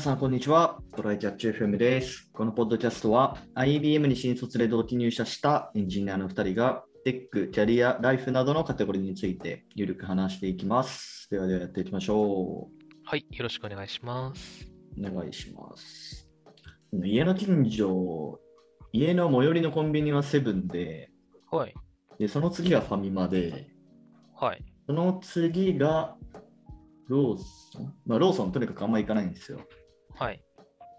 さん、こんにちは。トライキャッチ FM です。このポッドキャストは IBM に新卒で同期入社したエンジニアの2人がテック、キャリア、ライフなどのカテゴリーについてゆるく話していきます。ではではやっていきましょはい、よろしくお願いします。う。お願いします。家の近所、家の最寄りのコンビニはセブンで、はい、でその次がファミマで、はい、その次がローソン。まあ、ローソンとにかくあんま行かないんですよ。はい。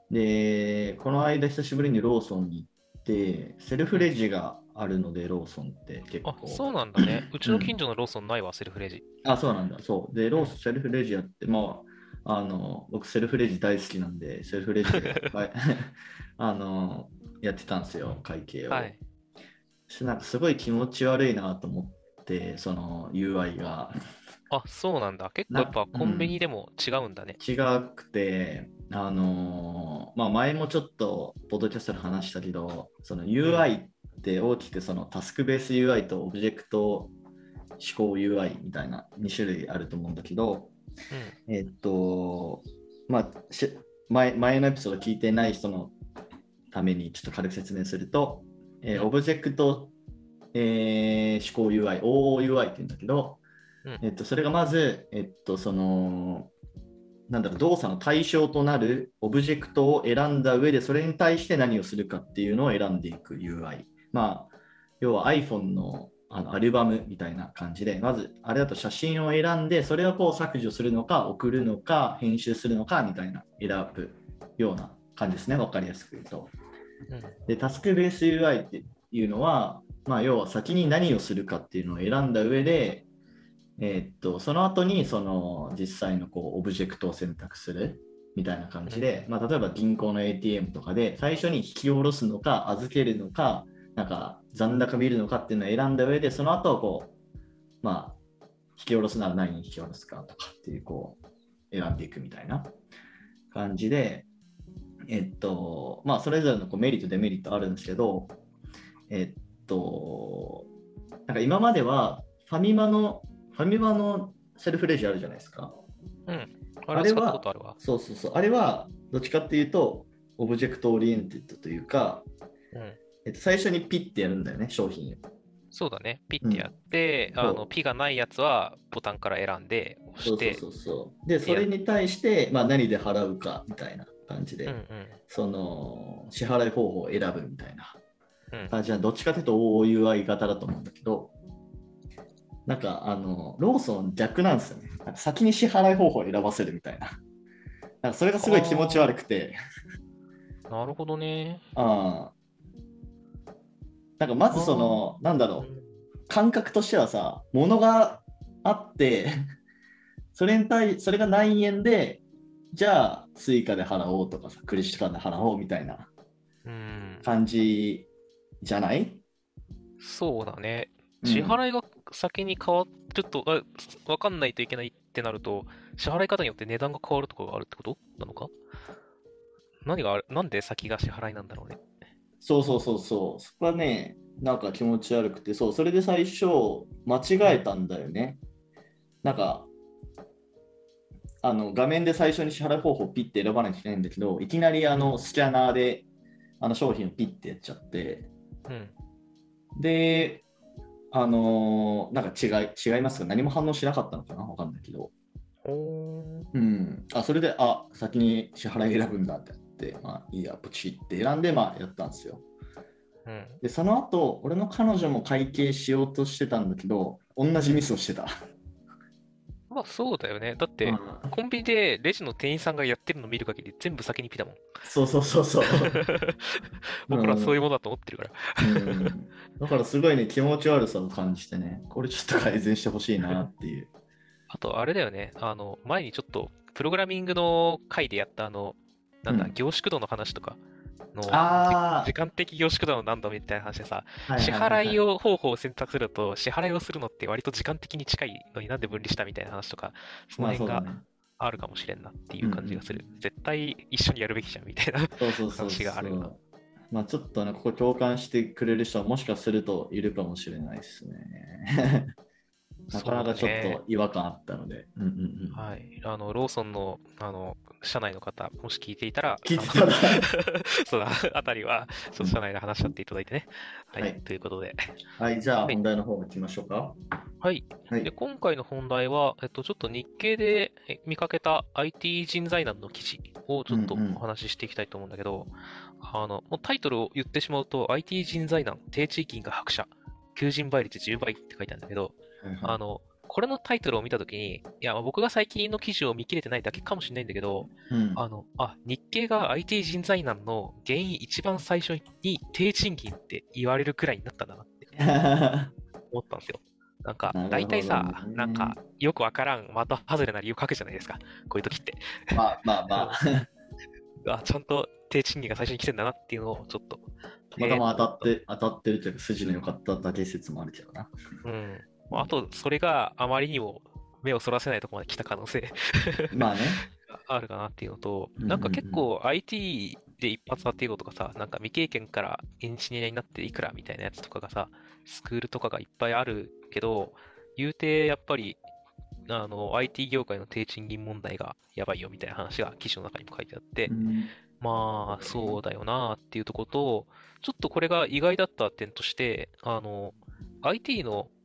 で、この間久しぶりにローソンに行って、セルフレジがあるので、ローソンって結構。あ、そうなんだね。うちの近所のローソンないわ、セルフレジ。あ、そうなんだ。そう。で、ローソンセルフレジやって、まあ、あの、僕セルフレジ大好きなんで、セルフレジで、は いあの、やってたんですよ、会計を。はい。なんかすごい気持ち悪いなと思って、その UI が。あ、そうなんだ。結構なやっぱコンビニでも違うんだね。違くて、あのーまあ、前もちょっとポッドキャストで話したけど、その UI って大きくそのタスクベース UI とオブジェクト思考 UI みたいな2種類あると思うんだけど、えっと、まあ、し前前のエピソード聞いてない人のためにちょっと軽く説明すると、えーオブジェクト、えー指向 UI、OOUI って言うんだけど、うん。えっと、それがまず、えっと、その、なんだろう、動作の対象となるオブジェクトを選んだ上で、それに対して何をするかっていうのを選んでいく UI。まあ、要は iPhone のあのアルバムみたいな感じで、まず、あれだと写真を選んで、それをこう削除するのか、送るのか、編集するのかみたいな選ぶような感じですね、わかりやすく言うと。で、タスクベース UI っていうのは、まあ、要は先に何をするかっていうのを選んだ上で、えーっと、その後にその実際のこうオブジェクトを選択するみたいな感じで、まあ、例えば銀行の ATM とかで最初に引き下ろすのか預けるのか、なんか残高見るのかっていうのを選んだ上で、その後こう、まあ、引き下ろすなら何に引き下ろすかとかっていう、こう、選んでいくみたいな感じで、えっと、まあ、それぞれのこうメリット、デメリットあるんですけど、えっと、なんか今まではファミマの、ファミマのセルフレジあるじゃないですか。うん。ああれはあるわ。そうそうそう。あれは、どっちかっていうと、 object oriented というか、うん。えっと、最初にピッてやるんだよね、商品を。そうだね。ピッてやって、うんあの、ピがないやつはボタンから選んで押して、そうそうそうそう。で、それに対して、まあ、何で払うかみたいな感じで、うんうん。その支払い方法を選ぶみたいなうん。感じは、どっちかというと OUI 型だと思うんだけど、なんかあのローソン逆なんですよね。なんか先に支払い方法を選ばせるみたいな。なんかそれがすごい気持ち悪くて、なるほどね。あーなんかまずその、なんだろう、感覚としてはさ、物があって、それに対それが何円で、じゃあ、 Suica で払おうとかさ、クレジットカードで払おうみたいなうん。感じじゃない？そうだね。うん支払いが先に変わると、あ分かんないといけないってなると、支払い方によって値段が変わるとかがあるってこと？なのか？何がある？なんで先が支払いなんだろうね？そうそうそうそう。そこはね、なんか気持ち悪くて、そう、それで最初、間違えたんだよね。なんか、あの画面で最初に支払い方法をピッて選ばなきゃいけないんだけど、いきなりあのスキャナーであの商品をピッてやっちゃって、うん。で、あのーなんか違い違いますか？何も反応しなかったのかな？わかんないけど。うん。あ、それで、あ、先に支払い選ぶんだってやって、まあいいや、ポチって選んで、まあやったんですよ。うん。で、その後、俺の彼女も会計しようとしてたんだけど、同じミスをしてた。まあそうだよね。だって、うんコンビニでレジの店員さんがやってるの見る限り全部先にピだもん。そうそうそうそう。僕らはそういうものだと思ってるから。うんだからすごいね、気持ち悪さを感じてね、これちょっと改善してほしいなっていう。あと、あれだよね。あの、前にちょっと、プログラミングの回でやった、あの、なんだ、うん凝縮度の話とかの、あ時間的凝縮度のなんだみたいな話でさ、あ、支払いを。を方法を選択すると、支払いをするのって割と時間的に近いのになんで分離したみたいな話とか、その辺が。あるかもしれんなっていう感じがするうん。絶対一緒にやるべきじゃんみたいな。話があるよな。まあちょっとね、ここ共感してくれる人はもしかするといるかもしれないです ね。なかなかちょっと違和感あったので。うんうんうん。はい。あの、ローソンの、あの、社内の方、もし聞いていたら、聞いてたら そうだ、あたりは、ちょっと社内で話し合っていただいてね。はい、はいということで。はい、じゃあはい本題の方行きましょうか。はい。はいで、今回の本題は、えっと、ちょっと日経でえ見かけた IT 人材難の記事をちょっとうんうんお話ししていきたいと思うんだけど、あの、もうタイトルを言ってしまうと、IT 人材難、低地域が白社、求人倍率10倍って書いてあるんだけど、はいはいあの、これのタイトルを見たときに、いや、まあ僕が最近の記事を見切れてないだけかもしれないんだけど、うんあの、あ、日経が IT 人材難の原因一番最初に低賃金って言われるくらいになったんだなって 思ったんですよ。なんか大体さ、なんか、よくわからん、的外れな理由書くじゃないですか。こういう時って。まあまあまあ、あ、ちゃんと低賃金が最初に来てんだなっていうのをちょっと。まだま当たって、当たってるというか筋の良かっただけ説もあるけどな。うん。あと、それがあまりにも目をそらせないところまで来た可能性 まあね。あるかなっていうのと、なんか結構 IT で一発当てようとかさ、なんか未経験からエンジニアになっていくらみたいなやつとかがさ、スクールとかがいっぱいあるけど、言うてやっぱり、あの、IT 業界の低賃金問題がやばいよみたいな話が記事の中にも書いてあって、うんまあ、そうだよなっていうところと、ちょっとこれが意外だった点として、あの、IT の、し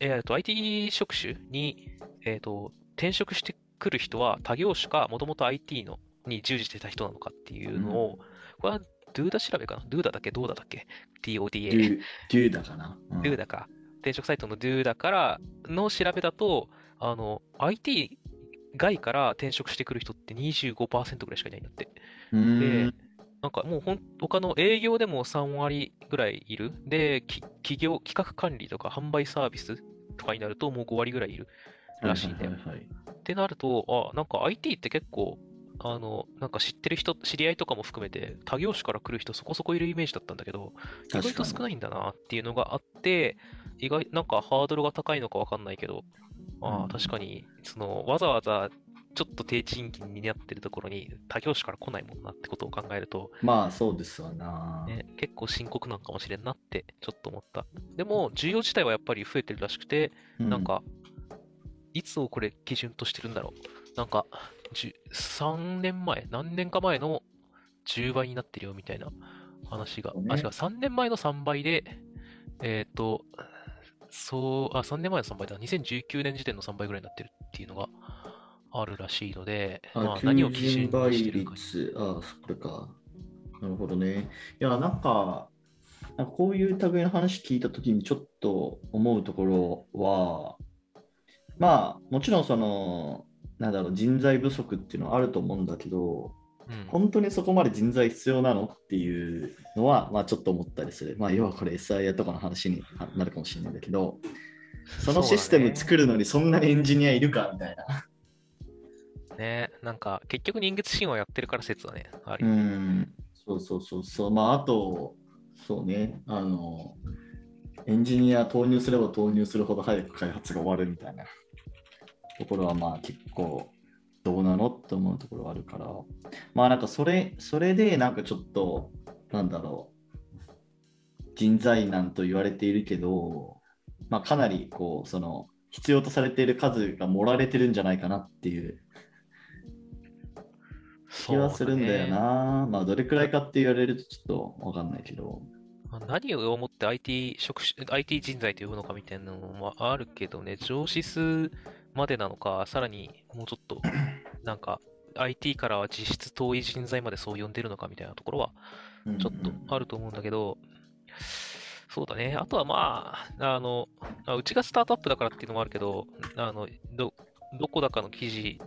えーと、IT 職種に、えーと、転職してくる人は他業種か、もともと IT のに従事してた人なのかっていうのを、これは DOODA 調べかな ?DOODA だっけ？どうだだっけデ ?DODA。ュー、デューだかな？うん DOODA か。転職サイトの DOODA からの調べだと、あの、IT 外から転職してくる人って25%ぐらいしかいないんだって。うんで、なんかもうほん他の営業でも3割ぐらいいる。で、き企業、企画管理とか販売サービスとかになるともう5割ぐらいいるらしいんだよ。ってなると、あ、なんか IT って結構、あの、なんか知ってる人、知り合いとかも含めて、他業種から来る人そこそこいるイメージだったんだけど、意外と少ないんだなっていうのがあって、意外、なんかハードルが高いのかわかんないけど、あうんあ、確かに、その、わざわざ、ちょっと低賃金になってるところに他業種から来ないもんなってことを考えると、まあそうですわな。ね、結構深刻なんかもしれんなってちょっと思った。でも、需要自体はやっぱり増えてるらしくて、うなん、か、いつをこれ基準としてるんだろう。なんか、じゅ3年前、何年か前の10倍になってるよみたいな話が、ねあ、違う、3年前の3倍で、えっ、と、そう、あ、3年前の3倍だ。2019年時点の3倍ぐらいになってるっていうのがあるらしいので、まあ、何を基準にしてるか。率、ああ、これか。なるほどね。いや、なんか、なんかこういう類の話聞いたときにちょっと思うところは、まあ、もちろんその、なんだろう、人材不足っていうのはあると思うんだけど、うん本当にそこまで人材必要なのっていうのは、まあちょっと思ったりする。まあ要はこれ SIA とかの話になるかもしれないんだけど、そのシステム作るのにそんなにエンジニアいるかみたいな。ね、なんか、結局人月神話やってるから説はね、あるう。ん、そうそうそうそう。まああと、そうね、あの、エンジニア投入すれば投入するほど早く開発が終わるみたいな。ところはまあ結構どうなのって思うところはあるから、まあなんかそれ、それでなんかちょっと、なんだろう、人材難と言われているけど、まあかなりこう、その、必要とされている数が盛られてるんじゃないかなっていう気はするんだよそうねな。まあどれくらいかって言われるとちょっとわかんないけど。まあ何を思って IT 職種、IT 人材と呼ぶのかみたいなのもあるけどね、上司数までなのか、さらにもうちょっと、なんか、IT からは実質遠い人材までそう呼んでるのかみたいなところは、ちょっとあると思うんだけど、そうだね。あとはまあ、あの、あうちがスタートアップだからっていうのもあるけど、あの、ど、どこだかの記事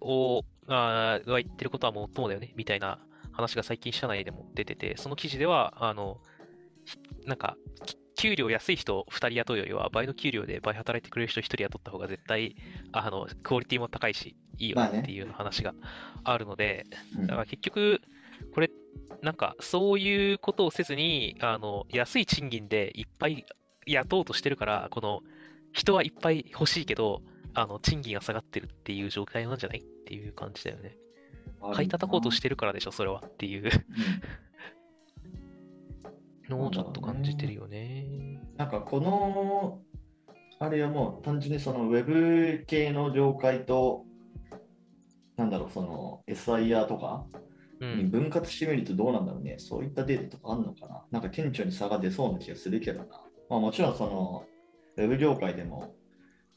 を、が言ってることはもっともだよね、みたいな話が最近社内でも出てて、その記事では、あの、ひなんか、き給料安い人2人雇うよりは、倍の給料で倍働いてくれる人1人雇った方が絶対、あの、クオリティも高いし、いいよまあねねっていう話があるので、うん。だから結局、これ、なんか、そういうことをせずに、あの、安い賃金でいっぱい雇おうとしてるから、この、人はいっぱい欲しいけど、あの、賃金が下がってるっていう状態なんじゃないっていう感じだよね。買い叩こうとしてるからでしょ、それはっていう のをちょっと感じてるよね。なんかこのあれはもう単純にそのウェブ系の業界となんだろう、その SIR とかうん。に分割してみるとどうなんだろうね。そういったデータとかあるのかななんか顕著に差が出そうな気がするけどな。まあもちろんその、ウェブ業界でも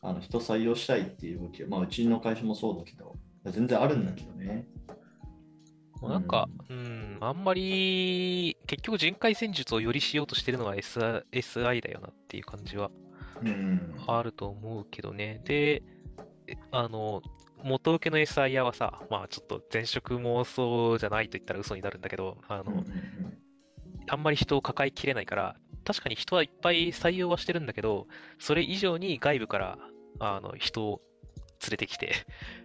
あの人採用したいっていう動きは、まあうちの会社もそうだけど、全然あるんだけどね。もうなんか、うん、あんまり、結局人海戦術をよりしようとしてるのは SI, だよなっていう感じはうん。あると思うけどね。で、えあの、元請けの SIR はさ、まあちょっと前職もそうじゃないと言ったら嘘になるんだけど、あの、うんうんあんまり人を抱えきれないから、確かに人はいっぱい採用はしてるんだけど、それ以上に外部からあの人を連れてきて、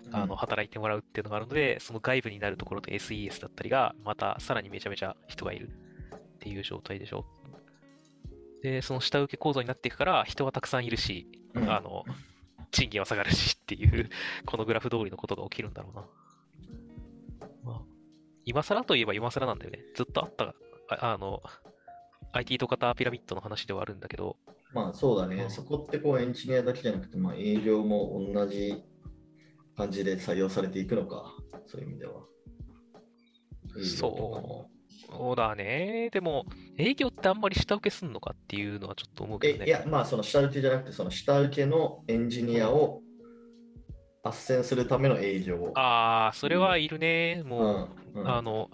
うんあの働いてもらうっていうのがあるので、その外部になるところと SES だったりが、またさらにめちゃめちゃ人がいるっていう状態でしょ。で、その下請け構造になっていくから、人はたくさんいるし、うんあの、賃金は下がるしっていう、このグラフ通りのことが起きるんだろうな。まあ、今更といえば今更なんだよね。ずっとあった、ああの、IT と型ピラミッドの話ではあるんだけど、まあそうだね、うんそこってこうエンジニアだけじゃなくて、まあ、営業も同じ感じで採用されていくのか、そういう意味では。そうだね。でも、営業ってあんまり下請けすんのかっていうのはちょっと思うけどね。えいや、まあその下請けじゃなくて、その下請けのエンジニアを斡旋するための営業。ああ、それはいるね。もう、うんうんあの、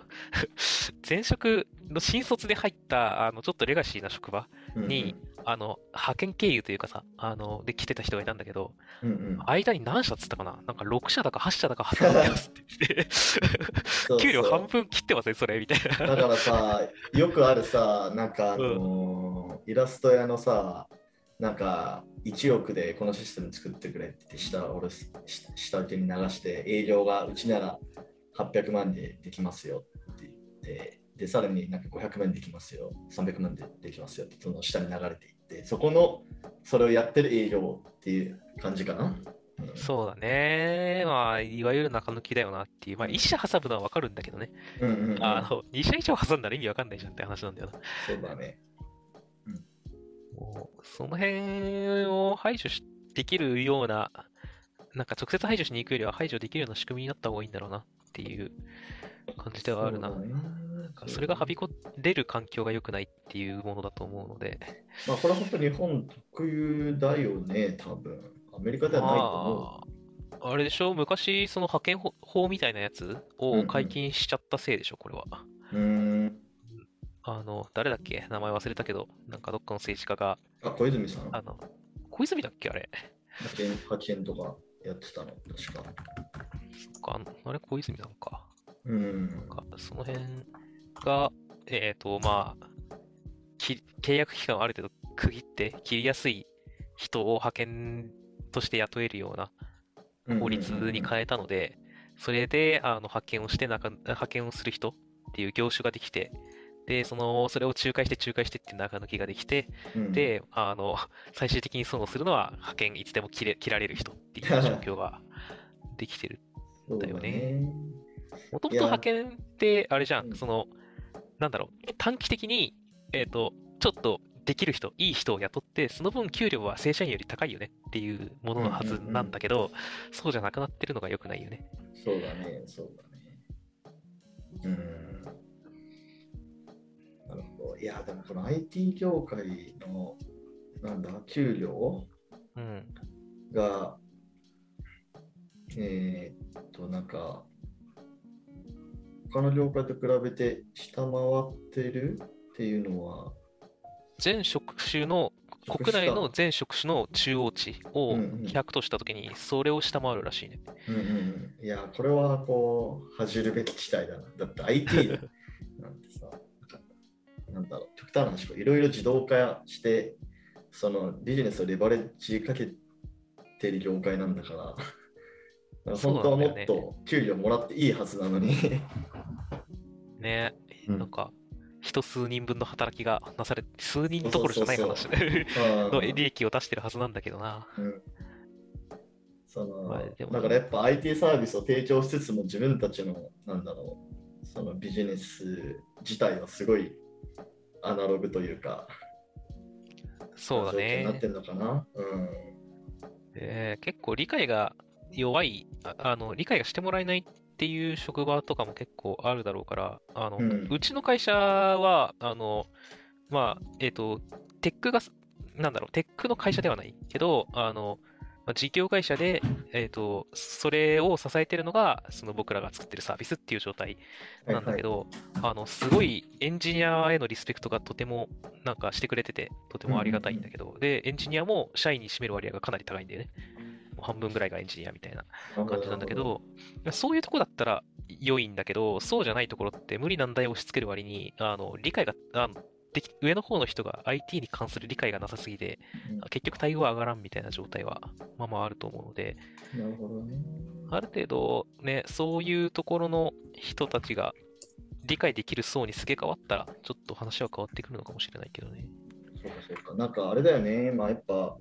前職の新卒で入った、あの、ちょっとレガシーな職場に、あの、派遣経由というかさ、あの、で来てた人がいたんだけど、うんうん。間に何社っつったかな？なんか6社だか8社だか働いてますって言って。そう給料半分切ってません、それみたいな。だからさ、よくあるさ、なんかあのーイラスト屋のさ、なんか1億でこのシステム作ってくれって下俺し下請けに流して営業がうちなら800万でできますよって言ってでさらになんか500万できますよ300万でできますよってその下に流れていってそこのそれをやってる営業っていう感じかな、うんそうだね。まあ、いわゆる中抜きだよなっていう。まあ、1社挟むのはわかるんだけどね。うんうんうんあの、2社以上挟んだら意味わかんないじゃんって話なんだよな。そうだねもうその辺を排除しできるような、なんか直接排除しに行くよりは排除できるような仕組みになった方がいいんだろうなっていう感じではあるな。そうだねなんかそれがはびこれる環境が良くないっていうものだと思うので、まあこれは本当日本特有だよね、多分。アメリカではないと思まあ、あれでしょ？昔、その派遣法法みたいなやつをん解禁しちゃったせいでしょ、これは。う。ん。あの、誰だっけ？名前忘れたけど、なんかどっかの政治家が、あ、小泉さん？あの、小泉だっけあれ？派遣派遣とかやってたの、確か。そっか、あれ小泉なのか。うん。なんかその辺が、えっ、と、まあ、き契約期間をある程度区切って切りやすい人を派遣として雇えるような法律に変えたので、それであの派遣をして中、派遣をする人っていう業種ができて、で、その、それを仲介して仲介してっていう中抜きができて、うん、で、あの、最終的に損をするのは派遣いつでも切れ切られる人っていう状況ができてる。そうだよね。ね。もともと派遣って、あれじゃん。その、なんだろう、短期的に、えっ、と、ちょっとできる人、いい人を雇って、その分給料は正社員より高いよねっていうもののはずなんだけど、そうじゃなくなってるのが良くないよね。そうだね、そうだね。うん。なるほど。いや、でもこの IT 業界の、なんだ、給料？うん。が、えーっと、なんか、他の業界と比べて下回ってるっていうのは、全職種の、国内の全職種の中央値をうんうん。100としたときに、それを下回るらしいね。うんうんうん、いや、これはこう、恥じるべき事態だな。だって IT なんてさ、なんだろう、極端な話、いろいろ自動化して、そのビジネスをレバレッジかけてる業界なんだから本当はもっと給料もらっていいはずなのに。ね、うんなんか、人数人分の働きがなされ、数人どころじゃない話の の利益を出してるはずなんだけどな。うんそのまあだからやっぱ IT サービスを提供しつつも自分たちのなんだろうそのビジネス自体はすごいアナログというかそうだ状況になっね。てんのかな。うんえー結構理解が弱いああの、理解がしてもらえないっていう職場とかも結構あるだろうから、あの、うん。うちの会社は、あの、まあ、えっ、と、テックが、なんだろう、テックの会社ではないけど、あの、まあ事業会社で、えっ、と、それを支えてるのが、その僕らが作ってるサービスっていう状態なんだけど、あの、すごいエンジニアへのリスペクトがとても、なんかしてくれてて、とてもありがたいんだけど、で、エンジニアも社員に占める割合がかなり高いんだよね。半分ぐらいがエンジニアみたいな感じなんだけど、そういうとこだったら良いんだけど、そうじゃないところって無理難題を押し付ける割に、あの、理解が、あのでき上の方の人が IT に関する理解がなさすぎて、うん結局対応は上がらんみたいな状態は、まあまああると思うので、なるほどね。ある程度ね、そういうところの人たちが理解できる層にすげ替わったら、ちょっと話は変わってくるのかもしれないけどね。そうかそうか。なんかあれだよね。まあやっぱ、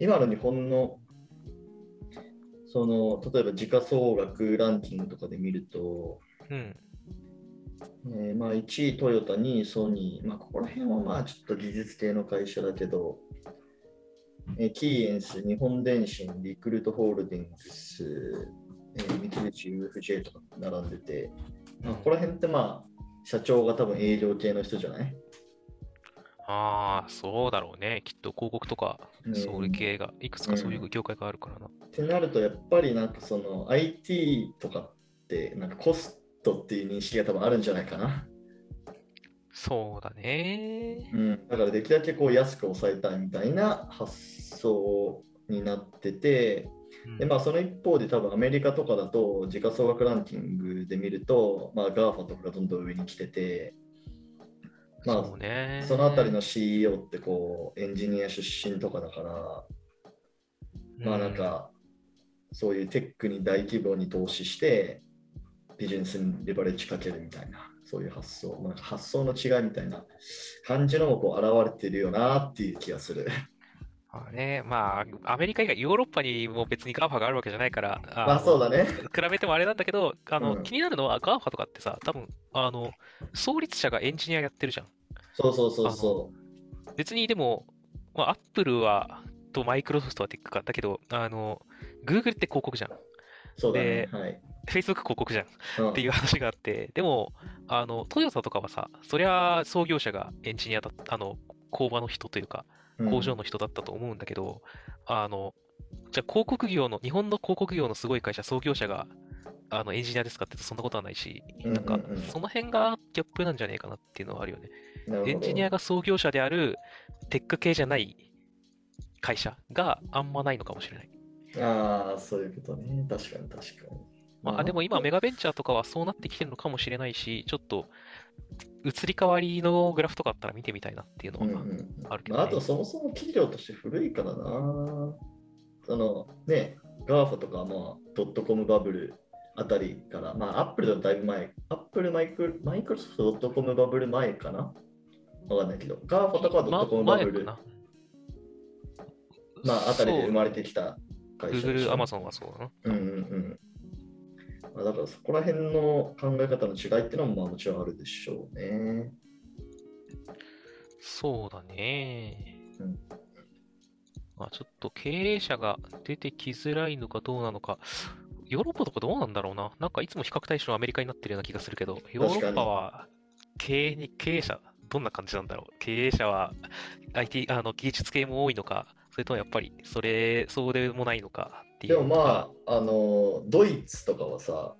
今の日本の、その、例えば時価総額ランキングとかで見ると、うん。えーまあ1位トヨタ、2位ソニー、まあここら辺はまあちょっと技術系の会社だけど、えーキーエンス、日本電信、リクルートホールディングス、えー三菱 UFJ とか並んでて、まあ、ここら辺ってまあ社長が多分営業系の人じゃない？ああ、そうだろうね。きっと広告とか、うんそういう系が、いくつかそういう業界があるからな。ってなると、やっぱりなんかその IT とかってなんかコストっていう認識が多分あるんじゃないかな。そうだね。うん、だからできるだけこう安く抑えたいみたいな発想になってて、うんでまあ、その一方で多分アメリカとかだと時価総額ランキングで見ると、まあ、GAFA とかがどんどん上に来てて、まあそうね。そのあたりの CEO ってこうエンジニア出身とかだから、まあなんか、そういうテックに大規模に投資して、ビジネスにレバレッジかけるみたいな、そういう発想、まあ、発想の違いみたいな感じのもこう現れてるよなっていう気がする。まあね、まあ、アメリカ以外、ヨーロッパにも別に GAFA があるわけじゃないから、あまあそうだね。比べてもあれなんだけど、あの、うん気になるのは GAFA とかってさ、多分、あの、創立者がエンジニアやってるじゃん。そうそうそうそ別にでも、まあ、Apple は、とマイクロソフトはテックか。だけど、あの、Google って広告じゃん。う。そうだね。ではい。Facebook 広告じゃん。うんっていう話があって、でも、あの、トヨタとかはさ、そりゃ創業者がエンジニアだあの、工場の人というか、工場の人だったと思うんだけど、あの、じゃあ広告業の、日本の広告業のすごい会社、創業者が、あの、エンジニアですかって言うとそんなことはないし、うんなんかうんうん、その辺がギャップなんじゃねえかなっていうのはあるよね。エンジニアが創業者であるテック系じゃない会社があんまないのかもしれない。ああ、そういうことね。確かに確かに。まあ、でも今、メガベンチャーとかはそうなってきてるのかもしれないし、ちょっと移り変わりのグラフとかあったら見てみたいなっていうのはうんうんあるけど、ねまあ、あとそもそも企業として古いからな。そのね、GAFA とかまあドットコムバブルあたりから、まあアップルだとだいぶ前、アップルマイクマイクロソフトドットコムバブル前かな？わかんないけど、GAFA とかはドットコムバブル、ま。まああたりで生まれててきた会社でし Google、ょ Amazon はそうだな。うんうんうん。まあ、だからそこら辺の考え方の違いっていうのもまあもちろんあるでしょうね。そうだね。うんまあちょっと経営者が出てきづらいのかどうなのか、ヨーロッパとかどうなんだろうな。なんかいつも比較対象はアメリカになってるような気がするけど、ヨーロッパは経営に、経営者、どんな感じなんだろう。経営者は IT、あの技術系も多いのか、それともやっぱりそれ、そうでもないのかっていでうのがもまあ、あの、ドイツとかはさ、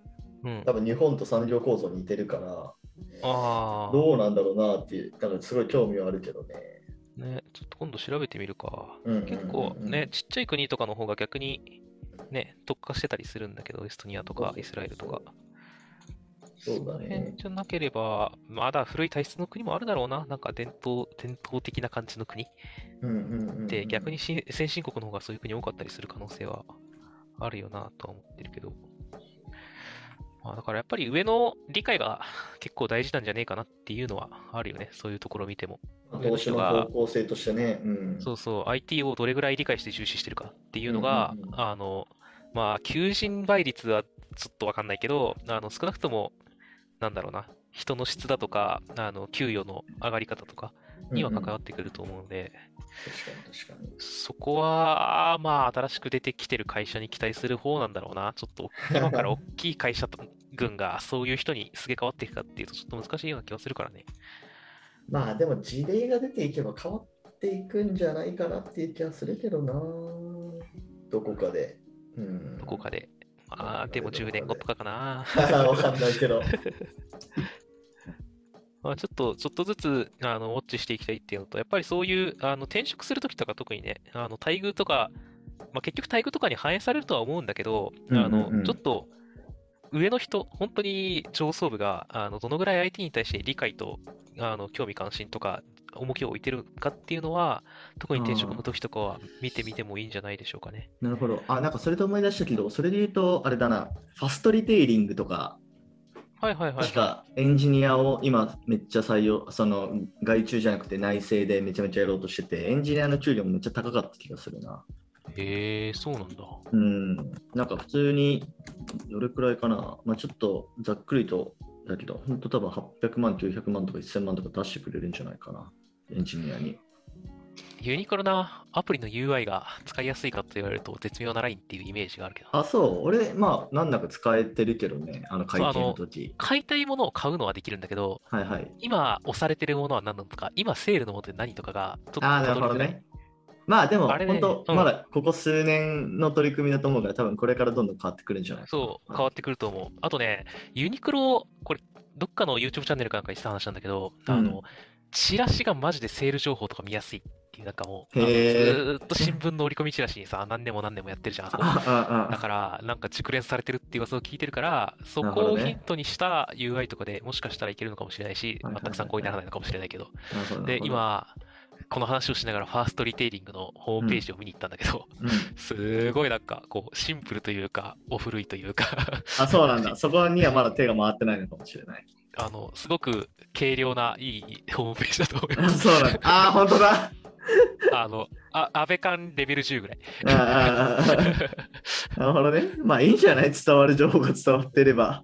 うん。多分日本と産業構造似てるから、ああ、どうなんだろうなっていう、だからすごい興味はあるけどね。ね、ちょっと今度調べてみるか。うんうんうんうん結構ね、ちっちゃい国とかの方が逆にね、特化してたりするんだけど、エストニアとかイスラエルとか。そうだその辺ね。じゃなければ、まだ古い体質の国もあるだろうな。なんか伝統、伝統的な感じの国うんうんうんうんで、逆にし先進国の方がそういう国多かったりする可能性はあるよなとは思ってるけど。まあ、だからやっぱり上の理解が 結構大事なんじゃねえかなっていうのはあるよね。そういうところを見ても。まあ投資の方向性としてね。うん。そうそう、IT をどれぐらい理解して重視してるかっていうのが、うんうんうんあの、まあ、求人倍率はちょっとわかんないけど、あの、少なくとも、なんだろうな、人の質だとか、あの、給与の上がり方とか、には関わってくると思うので。そこは、まあ、新しく出てきてる会社に期待する方なんだろうな。ちょっと、今から大きい会社群がそういう人にすげ替わっていくかっていうと、ちょっと難しいような気がするからね。まあでも事例が出ていけば変わっていくんじゃないかなっていう気がするけどな。どこかで。うん。どこかで。まあ、でも10年後とかかな。わかんないけど。まあ、ちょっと、ちょっとずつ、あの、ウォッチしていきたいっていうのと、やっぱりそういう、あの、転職するときとか特にね、あの、待遇とか、まあ、結局待遇とかに反映されるとは思うんだけど、あうんうんうんの、ちょっと、上の人、本当に上層部が、あの、どのぐらい IT に対して理解と、あの、興味関心とか、重きを置いてるかっていうのは、特に転職の時とかは見てみてもいいんじゃないでしょうかね。なるほど。あ、なんかそれと思い出したけど、それで言うと、あれだな、ファストリテイリングとか、はいはいはい、確かエンジニアを今めっちゃ採用、その外注じゃなくて内製でめちゃめちゃやろうとしてて、エンジニアの給料もめっちゃ高かった気がするな。へえ、そうなんだ。うん、なんか普通に、どれくらいかな、まあ、ちょっとざっくりとだけど、本当多分800万、900万とか1000万とか出してくれるんじゃないかな、エンジニアに。ユニクロなアプリの UI が使いやすいかと言われると絶妙なラインっていうイメージがあるけど。あ、そう、俺、まあ、なんだか使えてるけどね、あの会計の時。買いたいものを買うのはできるんだけど、はいはい。今押されてるものは何なのか、今セールのものって何とかがちょっとああ、なるほどね。まあでも、あれね本当、うんまだここ数年の取り組みだと思うから、多分これからどんどん変わってくるんじゃないそう、変わってくると思う。あとね、ユニクロ、これ、どっかの YouTube チャンネルかなんかにした話なんだけど、あうんの、チラシがマジでセール情報とか見やすいっなんかもう、ずっと新聞の折り込みチラシにさ、何年も何年もやってるじゃん、だから、なんか熟練されてるっていう噂を聞いてるから、そこをヒントにした UI とかでもしかしたらいけるのかもしれないし、全く参考にならないのかもしれないけど。で、、今、この話をしながらファーストリテイリングのホームページを見に行ったんだけど、うんすごいなんか、こう、シンプルというか、お古いというか、あ、そうなんだ。そこにはまだ手が回ってないのかもしれない。あの、すごく軽量ないいホームページだと思いあます。そうなんだ。あ、本当だ。あの、あ安倍館レベル10ぐらい。あああ なるほどね。まあいいんじゃない？伝わる情報が伝わってれば。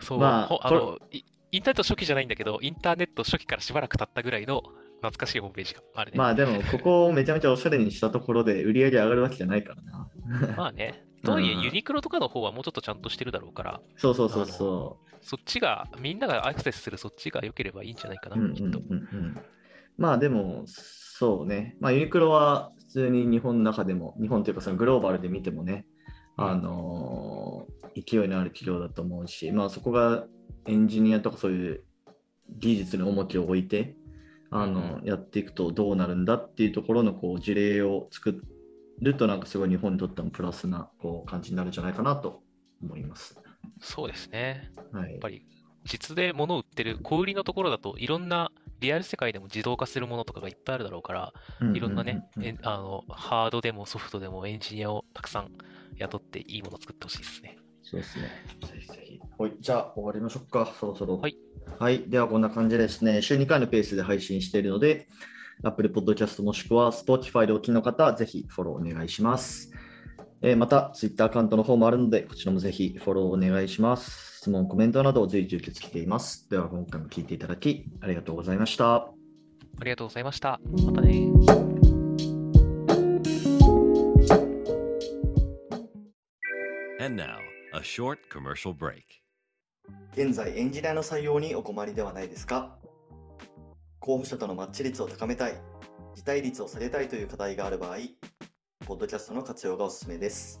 そう、まあほあの、いインターネット初期じゃないんだけど、インターネット初期からしばらく経ったぐらいの懐かしいホームページがあるね。まあでも、ここをめちゃめちゃおしゃれにしたところで売り上げ上がるわけじゃないからな。まあね。とはいえ、うんユニクロとかの方はもうちょっとちゃんとしてるだろうから、そうそうそうそそっちが、みんながアクセスするそっちが良ければいいんじゃないかう。な、うんうんきっと。まあでも、そうね。まあユニクロは普通に日本の中でも、日本というかそのグローバルで見てもね、あのー勢いのある企業だと思うし、まあそこがエンジニアとかそういう技術に重きを置いて、あの、うんやっていくとどうなるんだっていうところのこう事例を作るとなんかすごい日本にとってもプラスなこう感じになるんじゃないかなと思います。そうですね。はいやっぱり、実で物を売ってる小売りのところだといろんなリアル世界でも自動化するものとかがいっぱいあるだろうから、いろんなね、あのハードでもソフトでもエンジニアをたくさん雇っていいものを作ってほしいですね。そうですね。ぜひぜひ。はい、じゃあ終わりましょうか、そろそろ。はい。はい、ではこんな感じでですね、週2回のペースで配信しているので、Apple Podcast もしくは Spotify でお聞きの方、ぜひフォローお願いします。えーまた、Twitter アカウントの方もあるので、こちらもぜひフォローお願いします。質問、コメントなどを随時受け付けています。では、今回も聞いていただき、ありがとうございました。ありがとうございました。またね。And now, a short commercial break. 現在エンジニアの採用にお困りではないですか？候補者とのマッチ率を高めたい、辞退率を下げたいという課題がある場合、ポッドキャストの活用がおすすめです。